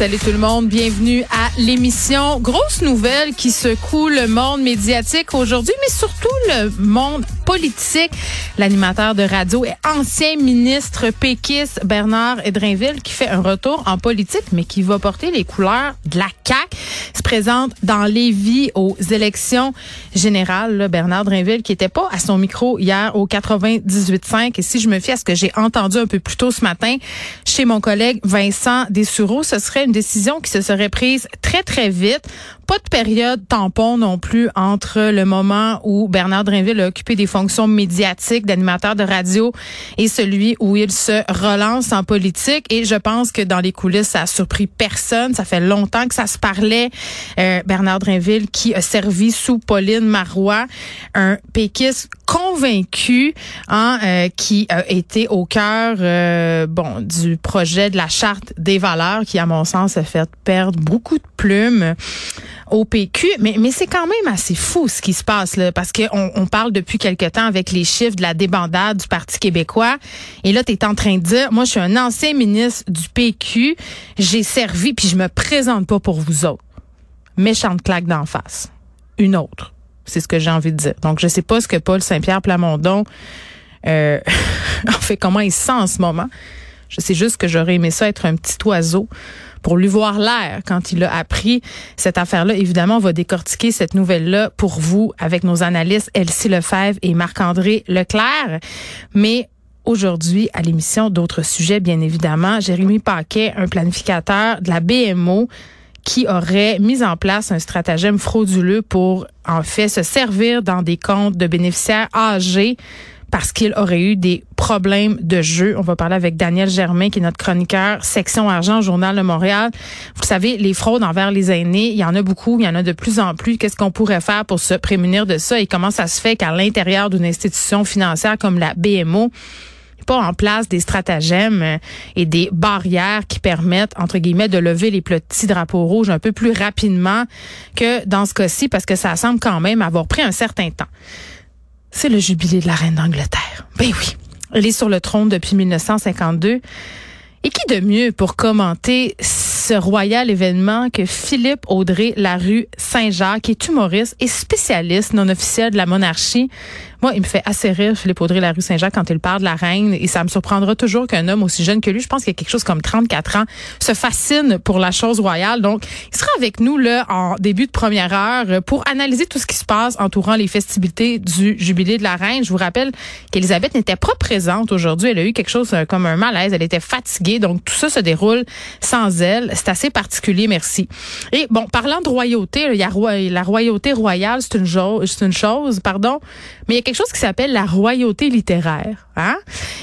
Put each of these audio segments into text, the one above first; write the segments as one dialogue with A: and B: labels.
A: Salut tout le monde, bienvenue à l'émission. Grosse nouvelle qui secoue le monde médiatique aujourd'hui, mais surtout le monde politique. L'animateur de radio et ancien ministre péquiste Bernard Edrinville qui fait un retour en politique, mais qui va porter les couleurs de la CAQ. se présente dans Lévis aux élections générales. Bernard Edrinville qui était pas à son micro hier au 98.5. Et si je me fie à ce que j'ai entendu un peu plus tôt ce matin chez mon collègue Vincent Dessureau, ce serait décision qui se serait prise très, très vite. Pas de période tampon non plus entre le moment où Bernard Drinville a occupé des fonctions médiatiques d'animateur de radio et celui où il se relance en politique. Et je pense que dans les coulisses, ça a surpris personne. Ça fait longtemps que ça se parlait. Euh, Bernard Drinville qui a servi sous Pauline Marois, un péquiste convaincu, hein, euh, qui a été au cœur euh, bon du projet de la charte des valeurs qui, à mon sens, a fait perdre beaucoup de plumes au PQ, mais, mais c'est quand même assez fou ce qui se passe là, parce qu'on on parle depuis quelque temps avec les chiffres de la débandade du Parti québécois, et là tu es en train de dire, moi je suis un ancien ministre du PQ, j'ai servi, puis je me présente pas pour vous autres. Méchante claque d'en face. Une autre. C'est ce que j'ai envie de dire. Donc je sais pas ce que Paul Saint-Pierre Plamondon euh, en fait comment il se sent en ce moment. Je sais juste que j'aurais aimé ça être un petit oiseau pour lui voir l'air quand il a appris cette affaire-là. Évidemment, on va décortiquer cette nouvelle-là pour vous avec nos analystes Elsie Lefebvre et Marc-André Leclerc. Mais aujourd'hui, à l'émission, d'autres sujets, bien évidemment. Jérémy Paquet, un planificateur de la BMO, qui aurait mis en place un stratagème frauduleux pour, en fait, se servir dans des comptes de bénéficiaires âgés parce qu'il aurait eu des problèmes de jeu. On va parler avec Daniel Germain, qui est notre chroniqueur section argent Journal de Montréal. Vous savez, les fraudes envers les aînés, il y en a beaucoup, il y en a de plus en plus. Qu'est-ce qu'on pourrait faire pour se prémunir de ça et comment ça se fait qu'à l'intérieur d'une institution financière comme la BMO, pas en place des stratagèmes et des barrières qui permettent, entre guillemets, de lever les petits drapeaux rouges un peu plus rapidement que dans ce cas-ci, parce que ça semble quand même avoir pris un certain temps c'est le jubilé de la reine d'Angleterre. Ben oui, elle est sur le trône depuis 1952. Et qui de mieux pour commenter ce royal événement que Philippe Audrey Larue Saint-Jacques, qui est humoriste et spécialiste non officiel de la monarchie, moi, il me fait assez rire, Philippe Audrey, la rue Saint-Jacques, quand il parle de la reine. Et ça me surprendra toujours qu'un homme aussi jeune que lui, je pense qu'il y a quelque chose comme 34 ans, se fascine pour la chose royale. Donc, il sera avec nous, là, en début de première heure pour analyser tout ce qui se passe entourant les festivités du jubilé de la reine. Je vous rappelle qu'Elisabeth n'était pas présente aujourd'hui. Elle a eu quelque chose comme un malaise. Elle était fatiguée. Donc, tout ça se déroule sans elle. C'est assez particulier, merci. Et bon, parlant de royauté, il y a la royauté royale, c'est une, chose, pardon. Mais quelque chose qui s'appelle la royauté littéraire. Hein?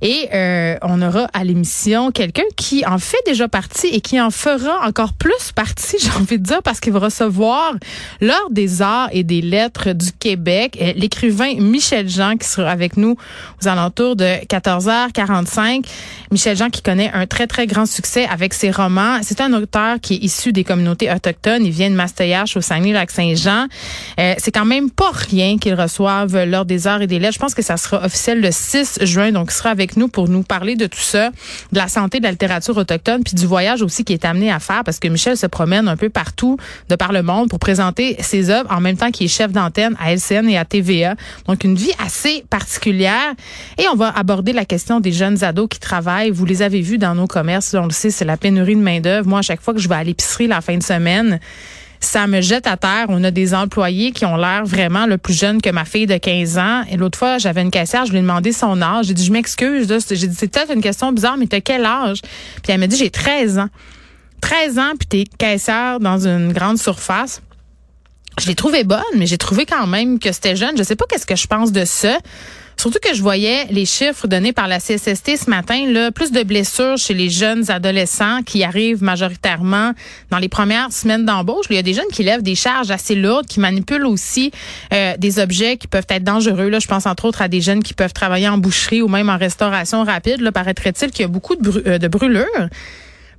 A: Et euh, on aura à l'émission quelqu'un qui en fait déjà partie et qui en fera encore plus partie, j'ai envie de dire, parce qu'il va recevoir l'Ordre des arts et des lettres du Québec, euh, l'écrivain Michel Jean qui sera avec nous aux alentours de 14h45. Michel Jean qui connaît un très, très grand succès avec ses romans. C'est un auteur qui est issu des communautés autochtones. Il vient de Mastoyache au Saguenay-Lac-Saint-Jean. Euh, c'est quand même pas rien qu'il reçoive l'Ordre des arts et. Je pense que ça sera officiel le 6 juin, donc il sera avec nous pour nous parler de tout ça, de la santé de la littérature autochtone, puis du voyage aussi qui est amené à faire, parce que Michel se promène un peu partout de par le monde pour présenter ses œuvres en même temps qu'il est chef d'antenne à LCN et à TVA. Donc une vie assez particulière. Et on va aborder la question des jeunes ados qui travaillent. Vous les avez vus dans nos commerces, on le sait, c'est la pénurie de main d'œuvre. Moi, à chaque fois que je vais à l'épicerie la fin de semaine, ça me jette à terre. On a des employés qui ont l'air vraiment le plus jeune que ma fille de 15 ans. Et l'autre fois, j'avais une caissière, je lui ai demandé son âge. J'ai dit, je m'excuse. J'ai dit, c'est peut-être une question bizarre, mais t'as quel âge? Puis elle m'a dit, j'ai 13 ans. 13 ans, puis t'es caissière dans une grande surface. Je l'ai trouvée bonne, mais j'ai trouvé quand même que c'était jeune. Je sais pas qu'est-ce que je pense de ça. Surtout que je voyais les chiffres donnés par la CSST ce matin, là, plus de blessures chez les jeunes adolescents qui arrivent majoritairement dans les premières semaines d'embauche. Il y a des jeunes qui lèvent des charges assez lourdes, qui manipulent aussi euh, des objets qui peuvent être dangereux. Là, je pense entre autres à des jeunes qui peuvent travailler en boucherie ou même en restauration rapide. Là, paraîtrait-il qu'il y a beaucoup de, euh, de brûlures.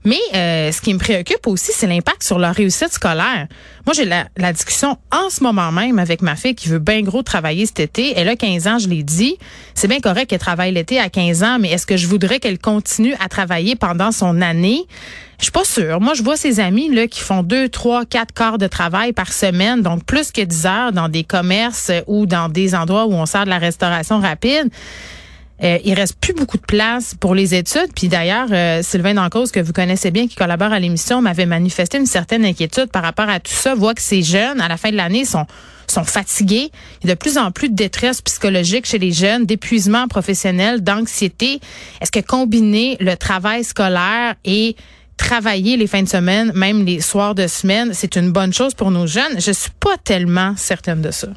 A: Mais euh, ce qui me préoccupe aussi, c'est l'impact sur leur réussite scolaire. Moi, j'ai la, la, discussion en ce moment même avec ma fille qui veut bien gros travailler cet été. Elle a 15 ans, je l'ai dit. C'est bien correct qu'elle travaille l'été à 15 ans, mais est-ce que je voudrais qu'elle continue à travailler pendant son année? Je suis pas sûre. Moi, je vois ses amis là qui font deux, trois, quatre quarts de travail par semaine, donc plus que 10 heures dans des commerces ou dans des endroits où on sert de la restauration rapide. Euh, il reste plus beaucoup de place pour les études. Puis d'ailleurs, euh, Sylvain Dancause, que vous connaissez bien, qui collabore à l'émission, m'avait manifesté une certaine inquiétude par rapport à tout ça. Voit que ces jeunes, à la fin de l'année, sont sont fatigués. Il y a de plus en plus de détresse psychologique chez les jeunes, d'épuisement professionnel, d'anxiété. Est-ce que combiner le travail scolaire et travailler les fins de semaine, même les soirs de semaine, c'est une bonne chose pour nos jeunes? Je suis pas tellement certaine de ça.